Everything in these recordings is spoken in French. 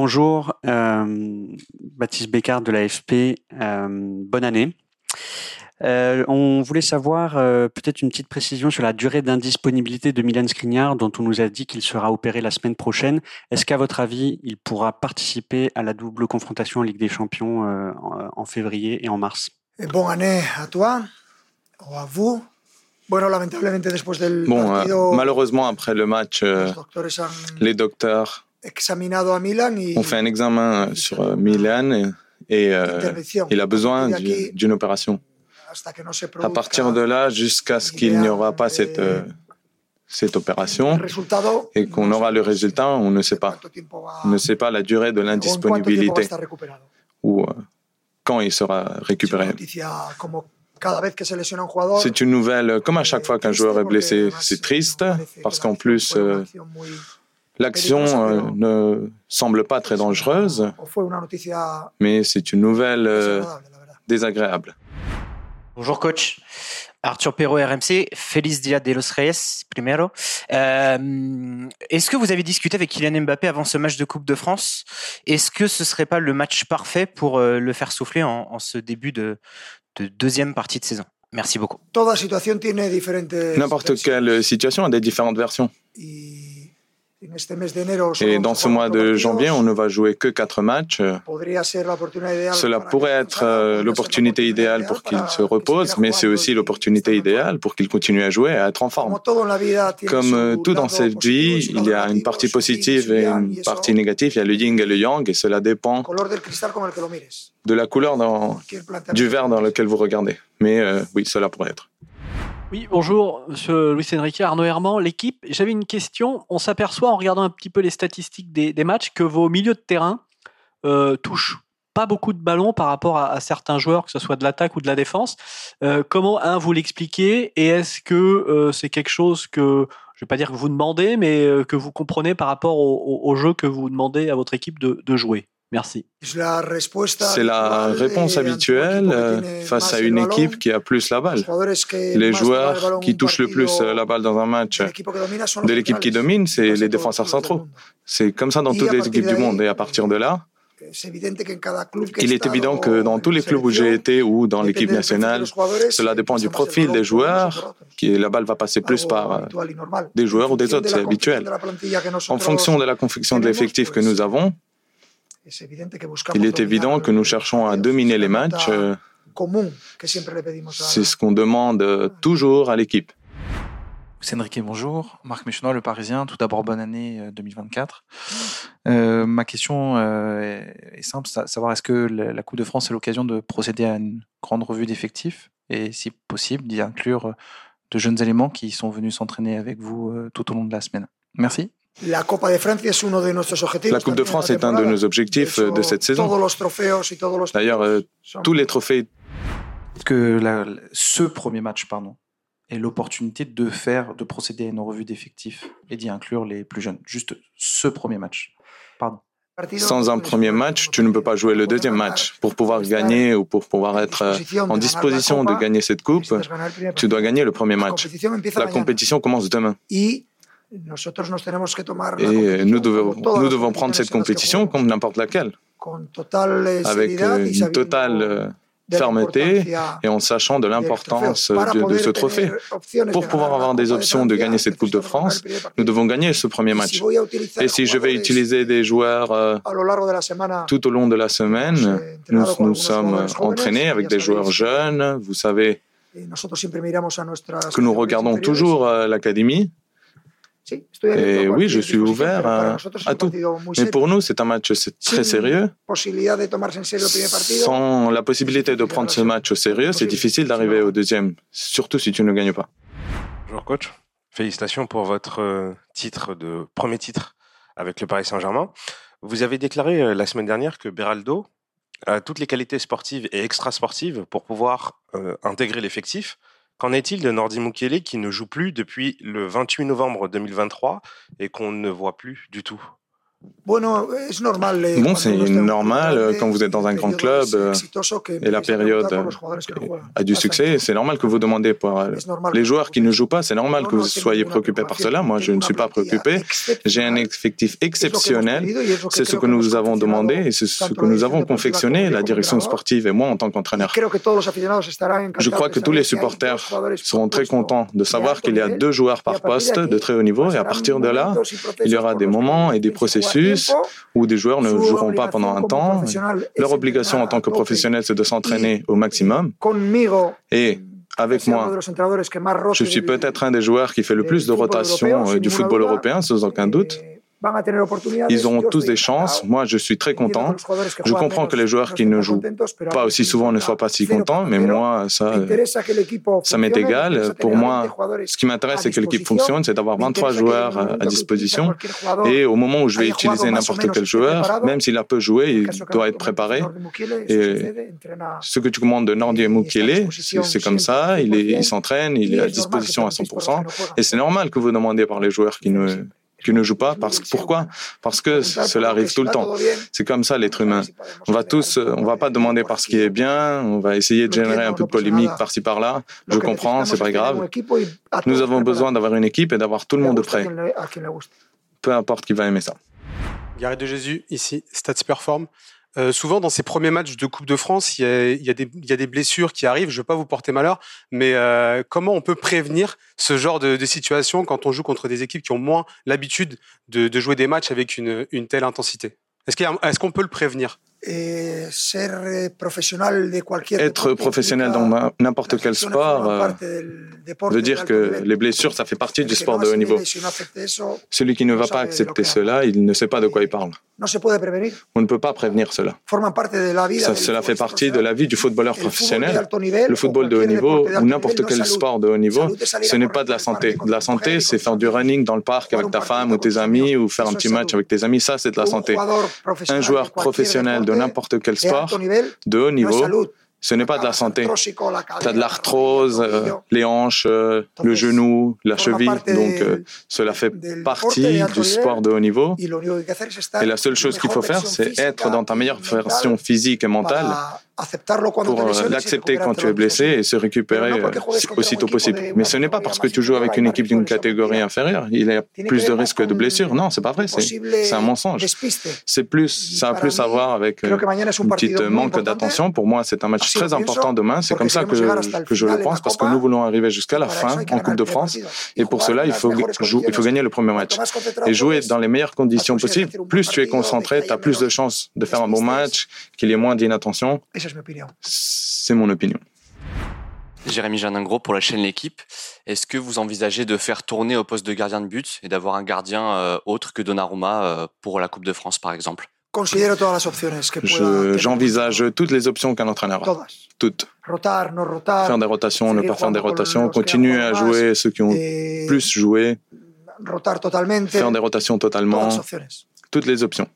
bonjour. Euh, Baptiste Bécard de l'AFP. Euh, bonne année. Euh, on voulait savoir peut-être une petite précision sur la durée d'indisponibilité de Milan Skriniar, dont on nous a dit qu'il sera opéré la semaine prochaine. Est-ce qu'à votre avis, il pourra participer à la double confrontation en Ligue des Champions en, février et en mars? Bonne année à toi, ou à vous. Bon, malheureusement, après le match, les docteurs on fait un examen sur euh, Milan et, euh, il a besoin d'une opération. À partir de là, jusqu'à ce qu'il n'y aura pas cette, euh, cette opération et qu'on aura le résultat, on ne sait pas. On ne sait pas la durée de l'indisponibilité ou quand il sera récupéré. C'est une nouvelle, comme à chaque fois qu'un joueur est blessé, c'est triste parce qu'en plus, L'action euh, ne semble pas très dangereuse, mais c'est une nouvelle euh, désagréable. Bonjour coach. Arthur Perrault, RMC. Feliz Dia de los Reyes, primero. Euh, Est-ce que vous avez discuté avec Kylian Mbappé avant ce match de Coupe de France? Est-ce que ce serait pas le match parfait pour euh, le faire souffler en, en ce début de, de, deuxième partie de saison? Merci beaucoup. N'importe quelle situation a des différentes versions. Et dans ce mois de janvier, on ne va jouer que quatre matchs. Cela pourrait être euh, l'opportunité idéale pour qu'il se repose, mais c'est aussi l'opportunité idéale pour qu'il continue à jouer et à être en forme. Comme euh, tout dans cette vie, il y a une partie positive et une partie négative. Il y a le yin et le yang, et cela dépend de la couleur du verre dans lequel vous regardez. Mais euh, oui, cela pourrait être. Oui, bonjour, monsieur Luis Enrique, Arnaud Herman, l'équipe. J'avais une question. On s'aperçoit en regardant un petit peu les statistiques des, matchs que vos milieux de terrain euh, touchent pas beaucoup de ballons par rapport à, certains joueurs, que ce soit de l'attaque ou de la défense. Euh, comment, un, vous l'expliquez Et est-ce que euh, c'est quelque chose que, je vais pas dire que vous demandez, mais euh, que vous comprenez par rapport au, jeu que vous demandez à votre équipe de jouer? Merci. C'est la réponse habituelle euh, face à une équipe qui a plus la balle. Les joueurs qui touchent le plus euh, la balle dans un match de l'équipe qui domine, c'est les défenseurs centraux. C'est comme ça dans toutes les équipes du monde. Et à partir de là, il est évident que dans tous les clubs où j'ai été ou dans l'équipe nationale, cela dépend du profil des joueurs, qui la balle va passer plus par euh, des joueurs ou des autres, c'est habituel. En fonction de la confection de l'effectif que nous avons, il est évident que nous cherchons à dominer les matchs. Euh, c'est ce qu'on demande euh, toujours à l'équipe. C'est Enrique, bonjour. Marc Méchenois, le Parisien. Tout d'abord, bonne année 2024. Euh, ma question est simple, savoir est-ce que la Coupe de France est l'occasion de procéder à une grande revue d'effectifs et, si possible, d'y inclure de jeunes éléments qui sont venus s'entraîner avec vous tout au long de la semaine. Merci. La Coupe de France est un de nos objectifs de cette saison. D'ailleurs, euh, tous les trophées. Que ce premier match, pardon, est l'opportunité de faire, de procéder à une revue d'effectifs et d'y inclure les plus jeunes. Juste ce premier match. Pardon. Sans un premier match, tu ne peux pas jouer le deuxième match. Pour pouvoir gagner ou pour pouvoir être euh, en disposition de gagner cette coupe, tu dois gagner le premier match. La compétition commence demain. Et nous devons, nous devons prendre cette compétition comme n'importe laquelle, avec euh, une totale euh, fermeté et en sachant de l'importance de, ce trophée. Pour pouvoir avoir des options de gagner cette Coupe de France, nous devons gagner ce premier match. Et si je vais utiliser des joueurs euh, tout au long de la semaine, nous nous sommes entraînés avec des joueurs jeunes. Vous savez que nous regardons toujours l'académie et oui, je suis ouvert à, tout. Mais pour nous, c'est un match très sérieux. Sans la possibilité de prendre ce match au sérieux, c'est difficile d'arriver au deuxième, surtout si tu ne gagnes pas. Bonjour coach, félicitations pour votre euh, titre de premier titre avec le Paris Saint-Germain. Vous avez déclaré euh, la semaine dernière que Beraldo a toutes les qualités sportives et extrasportives pour pouvoir euh, intégrer l'effectif. Qu'en est-il de Nordi Mukele qui ne joue plus depuis le 28 novembre 2023 et qu'on ne voit plus du tout? Bon, c'est normal euh, quand vous êtes dans un grand club euh, et la période a du succès. C'est normal que vous demandez pour euh, les joueurs qui ne jouent pas. C'est normal que vous soyez préoccupé par cela. Moi, je ne suis pas préoccupé. J'ai un effectif exceptionnel. C'est ce que nous avons demandé et c'est ce que nous avons confectionné, la direction sportive et moi en tant qu'entraîneur. Je crois que tous les supporters seront très contents de savoir qu'il y a deux joueurs par poste de très haut niveau et à partir de là, il y aura des moments et des processus où des joueurs ne joueront pas pendant un temps. Leur obligation en tant que professionnel, c'est de s'entraîner au maximum. Et avec moi, je suis peut-être un des joueurs qui fait le plus de rotation du football européen, sans aucun doute. Ils auront tous des chances. Moi, je suis très content. Je comprends que les joueurs qui ne jouent pas aussi souvent ne soient pas si contents, mais moi, ça, ça m'est égal. Pour moi, ce qui m'intéresse, c'est que l'équipe fonctionne, c'est d'avoir 23 joueurs à disposition. Et au moment où je vais utiliser n'importe quel joueur, même s'il a peu joué, il doit être préparé. Et ce que tu commandes de Nordi Mukele, c'est comme ça. Il s'entraîne, il, il est à disposition à 100%. Et c'est normal que vous demandiez par les joueurs qui ne qui ne joue pas. Parce, pourquoi? Parce que cela arrive tout le temps. C'est comme ça l'être humain. On va tous, on va pas demander par ce qui est bien, on va essayer de générer un peu de polémique par-ci par-là. Je comprends, c'est pas grave. Nous avons besoin d'avoir une équipe et d'avoir tout le monde prêt. Peu importe qui va aimer ça. Gareth de Jésus, ici, Stats Perform. Euh, souvent, dans ces premiers matchs de Coupe de France, il y a, des, blessures qui arrivent. Je ne veux pas vous porter malheur, mais euh, comment on peut prévenir ce genre de, situation quand on joue contre des équipes qui ont moins l'habitude de, jouer des matchs avec une, telle intensité? Est-ce qu'on peut le prévenir? Être professionnel dans n'importe quel sport euh, veut dire que les blessures, ça fait partie du sport de haut niveau. Celui qui ne va pas accepter cela, il ne sait pas de quoi il parle. On ne peut pas prévenir cela. cela fait partie de la vie du footballeur professionnel. Le football de haut niveau ou n'importe quel sport de haut niveau, ce n'est pas de la santé. De la santé, c'est faire du running dans le parc avec ta femme ou tes amis ou faire un petit match avec tes amis. Ça, c'est de la santé. Un joueur professionnel de n'importe quel sport de haut niveau ce n'est pas de la santé. Tu as de l'arthrose, euh, les hanches, euh, le genou, la cheville. Donc, euh, cela fait partie du sport de haut niveau. Et la seule chose qu'il faut faire, c'est être dans ta meilleure version physique et mentale pour l'accepter quand tu es blessé et se récupérer aussitôt possible. Mais ce n'est pas parce que tu joues avec une équipe d'une catégorie inférieure, il y a plus de risques de blessure. Non, c'est pas vrai, c'est un mensonge. C'est plus, ça a plus à voir avec un petit manque d'attention. Pour moi, c'est un match très important demain. C'est comme ça que, que je le pense, parce que nous voulons arriver jusqu'à la fin en Coupe de France. Et pour cela, il faut, il faut gagner le premier match. Et jouer dans les meilleures conditions possibles. Plus tu es concentré, tu as plus de chances de faire un bon match, qu'il y ait moins d'inattention. C'est mon opinion. Jérémy Janingro pour la chaîne L'équipe. Est-ce que vous envisagez de faire tourner au poste de gardien de but et d'avoir un gardien euh, autre que Donnarumma euh, pour la Coupe de France, par exemple? J'envisage toutes les options qu'un entraîneur a. Toutes. Faire des rotations, ne pas faire des rotations, continuer à jouer ceux qui ont plus joué. Faire des rotations totalement toutes les options.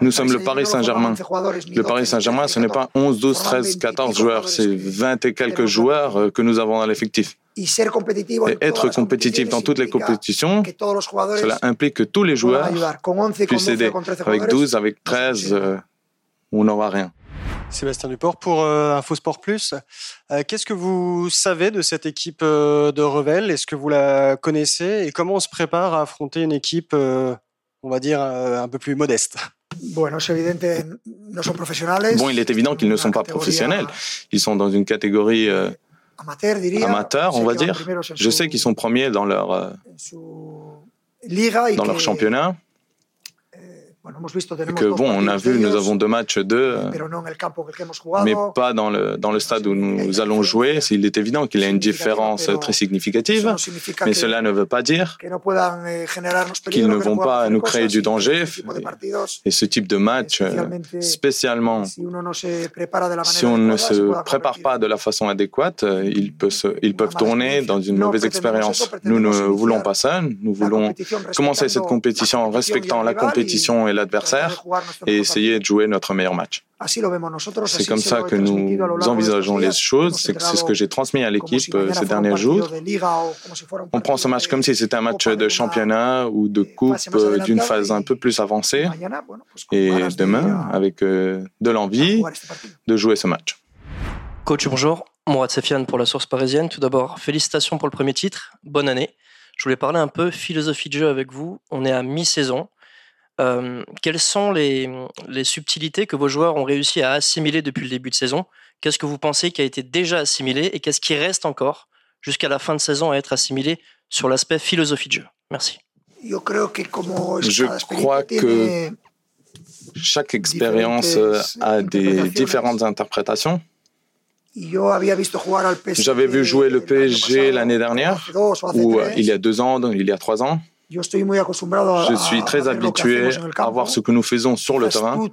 Nous sommes le Paris Saint-Germain. Le Paris Saint-Germain, ce n'est pas 11, 12, 13, 14 joueurs, c'est 20 et quelques joueurs euh, que nous avons dans l'effectif. Et être compétitif dans toutes les compétitions, cela implique que tous les joueurs puissent aider. Avec 12, avec 13, euh, on n'aura rien. Sébastien Duport pour euh, InfoSport Plus. Euh, qu'est-ce que vous savez de cette équipe euh, de Revel? Est-ce que vous la connaissez? Et comment on se prépare à affronter une équipe, on va dire, un peu plus modeste? Bon, il est évident qu'ils ne sont pas professionnels. Ils sont dans une catégorie amateur, on va dire. Je sais qu'ils sont premiers dans leur, dans leur championnat que bon, on a vu, nous avons deux matchs d'eux, mais pas dans le, dans le stade où nous allons jouer. Il est évident qu'il y a une différence très significative, mais cela ne veut pas dire eh, qu'ils ne vont pas nous créer du danger. Et ce type de match, spécialement si on ne se prépare pas de la façon adéquate, ils peuvent, ils peuvent tourner dans une mauvaise expérience. Nous ne voulons pas ça. Nous voulons commencer cette compétition en respectant la compétition et l'adversaire et essayer de jouer notre meilleur match. C'est comme ça que nous envisageons les choses. C'est ce que j'ai transmis à l'équipe euh, ces derniers jours. On prend ce match comme si c'était un match de championnat ou de coupe euh, d'une phase un peu plus avancée. Et demain, avec euh, de l'envie de jouer ce match. Coach, bonjour. Mourad Sefiane pour la source parisienne. Tout d'abord, félicitations pour le premier titre. Bonne année. Je voulais parler un peu philosophie de jeu avec vous. On est à mi-saison. Euh, quelles sont les, subtilités que vos joueurs ont réussi à assimiler depuis le début de saison? Qu'est-ce que vous pensez qui a été déjà assimilé et qu'est-ce qui reste encore jusqu'à la fin de saison à être assimilé sur l'aspect philosophie de jeu? Merci. Je crois que chaque expérience a des différentes interprétations. J'avais vu jouer le PSG l'année dernière, ou il y a deux ans, il y a trois ans. Je suis très habitué à voir ce que nous faisons sur le terrain.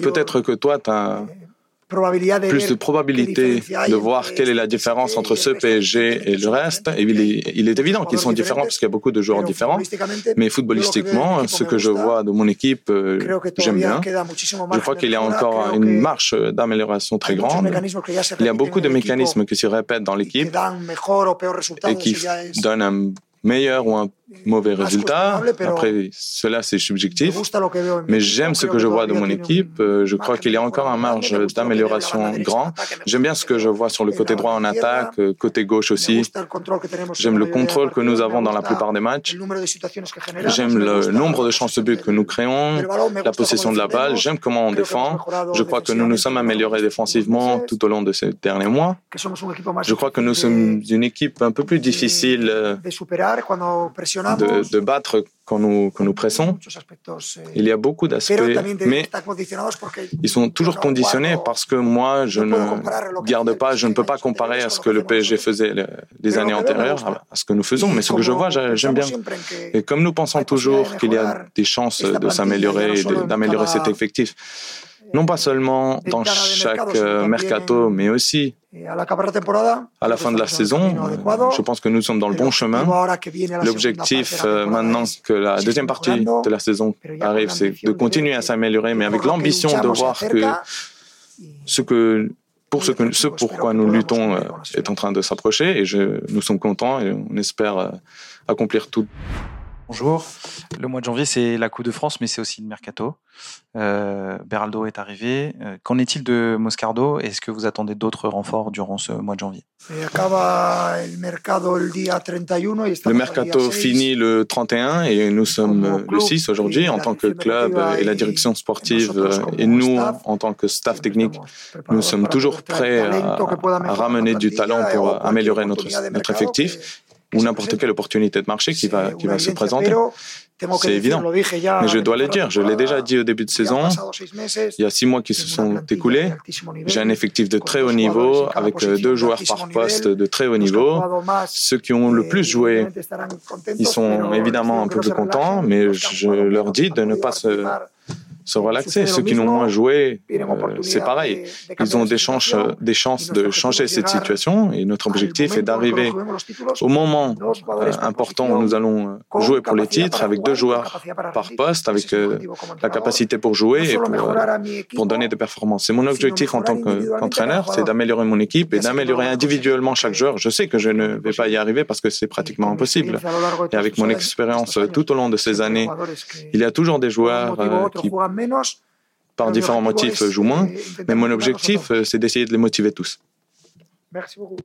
Peut-être que toi, tu as plus de probabilité de voir quelle est la différence entre ce PSG et le reste. Et il, est, évident qu'ils sont différents parce qu'il y a beaucoup de joueurs différents. Mais footballistiquement, ce que je vois de mon équipe, euh, j'aime bien. Je crois qu'il y a encore une marche d'amélioration très grande. Il y a beaucoup de mécanismes qui se répètent dans l'équipe et qui donnent un meilleur ou un mauvais résultat. Après, cela, c'est subjectif. Mais j'aime ce que je vois de mon équipe. Euh, je crois qu'il y a encore un marge d'amélioration grand. J'aime bien ce que je vois sur le côté droit en attaque, euh, côté gauche aussi. J'aime le contrôle que nous avons dans la plupart des matchs. J'aime le nombre de chances de but que nous créons, la possession de la balle. J'aime comment on défend. Je crois que nous nous sommes améliorés défensivement tout au long de ces derniers mois. Je crois que nous sommes une équipe un peu plus difficile de, battre quand nous, quand nous pressons. Il y a beaucoup d'aspects, mais ils sont toujours conditionnés parce que moi, je ne garde pas, je ne peux pas comparer à ce que le PSG faisait les années antérieures, à ce que nous faisons, mais ce que je vois, j'aime bien. Et comme nous pensons toujours qu'il y a des chances de s'améliorer d'améliorer cet effectif, non pas seulement dans chaque euh, mercato, mais aussi à la fin de la saison. Je pense que nous sommes dans le bon chemin. L'objectif euh, maintenant que la deuxième partie de la saison arrive, c'est de continuer à s'améliorer, mais avec l'ambition de voir que ce que pour ce, que, ce pourquoi nous luttons euh, est en train de s'approcher et je, nous sommes contents et on espère accomplir tout. Bonjour. Le mois de janvier, c'est la Coupe de France, mais c'est aussi le mercato. Euh, Beraldo est arrivé. Euh, qu'en est-il de Moscardo? Est-ce que vous attendez d'autres renforts durant ce mois de janvier? Le mercato finit le 31 et nous sommes le 6 aujourd'hui en tant que club et la direction sportive et nous en tant que staff technique. Nous sommes toujours prêts à, à ramener du talent pour améliorer notre, notre effectif ou n'importe quelle opportunité de marché qui va, qui va se présenter. C'est évident. Mais je dois le dire, je l'ai déjà dit au début de saison, il y a six mois qui se sont écoulés, j'ai un effectif de très haut niveau avec euh, deux joueurs par poste de très haut niveau. Ceux qui ont le plus joué, ils sont évidemment un peu plus contents, mais je leur dis de ne pas se se relaxer. Ceux qui n'ont moins joué, euh, c'est pareil. Ils ont des chances, des chances de changer cette situation et notre objectif est d'arriver au moment euh, important où nous allons euh, jouer pour les titres avec deux joueurs par poste, avec la capacité pour jouer et pour, pour donner des performances. C'est mon objectif en tant qu'entraîneur, c'est d'améliorer mon équipe et d'améliorer individuellement chaque joueur. Je sais que je ne vais pas y arriver parce que c'est pratiquement impossible. Et avec mon expérience tout au long de ces années, il y a toujours des joueurs qui par différents motifs, jouent moins. Mais mon objectif, c'est d'essayer de les motiver tous. Merci beaucoup.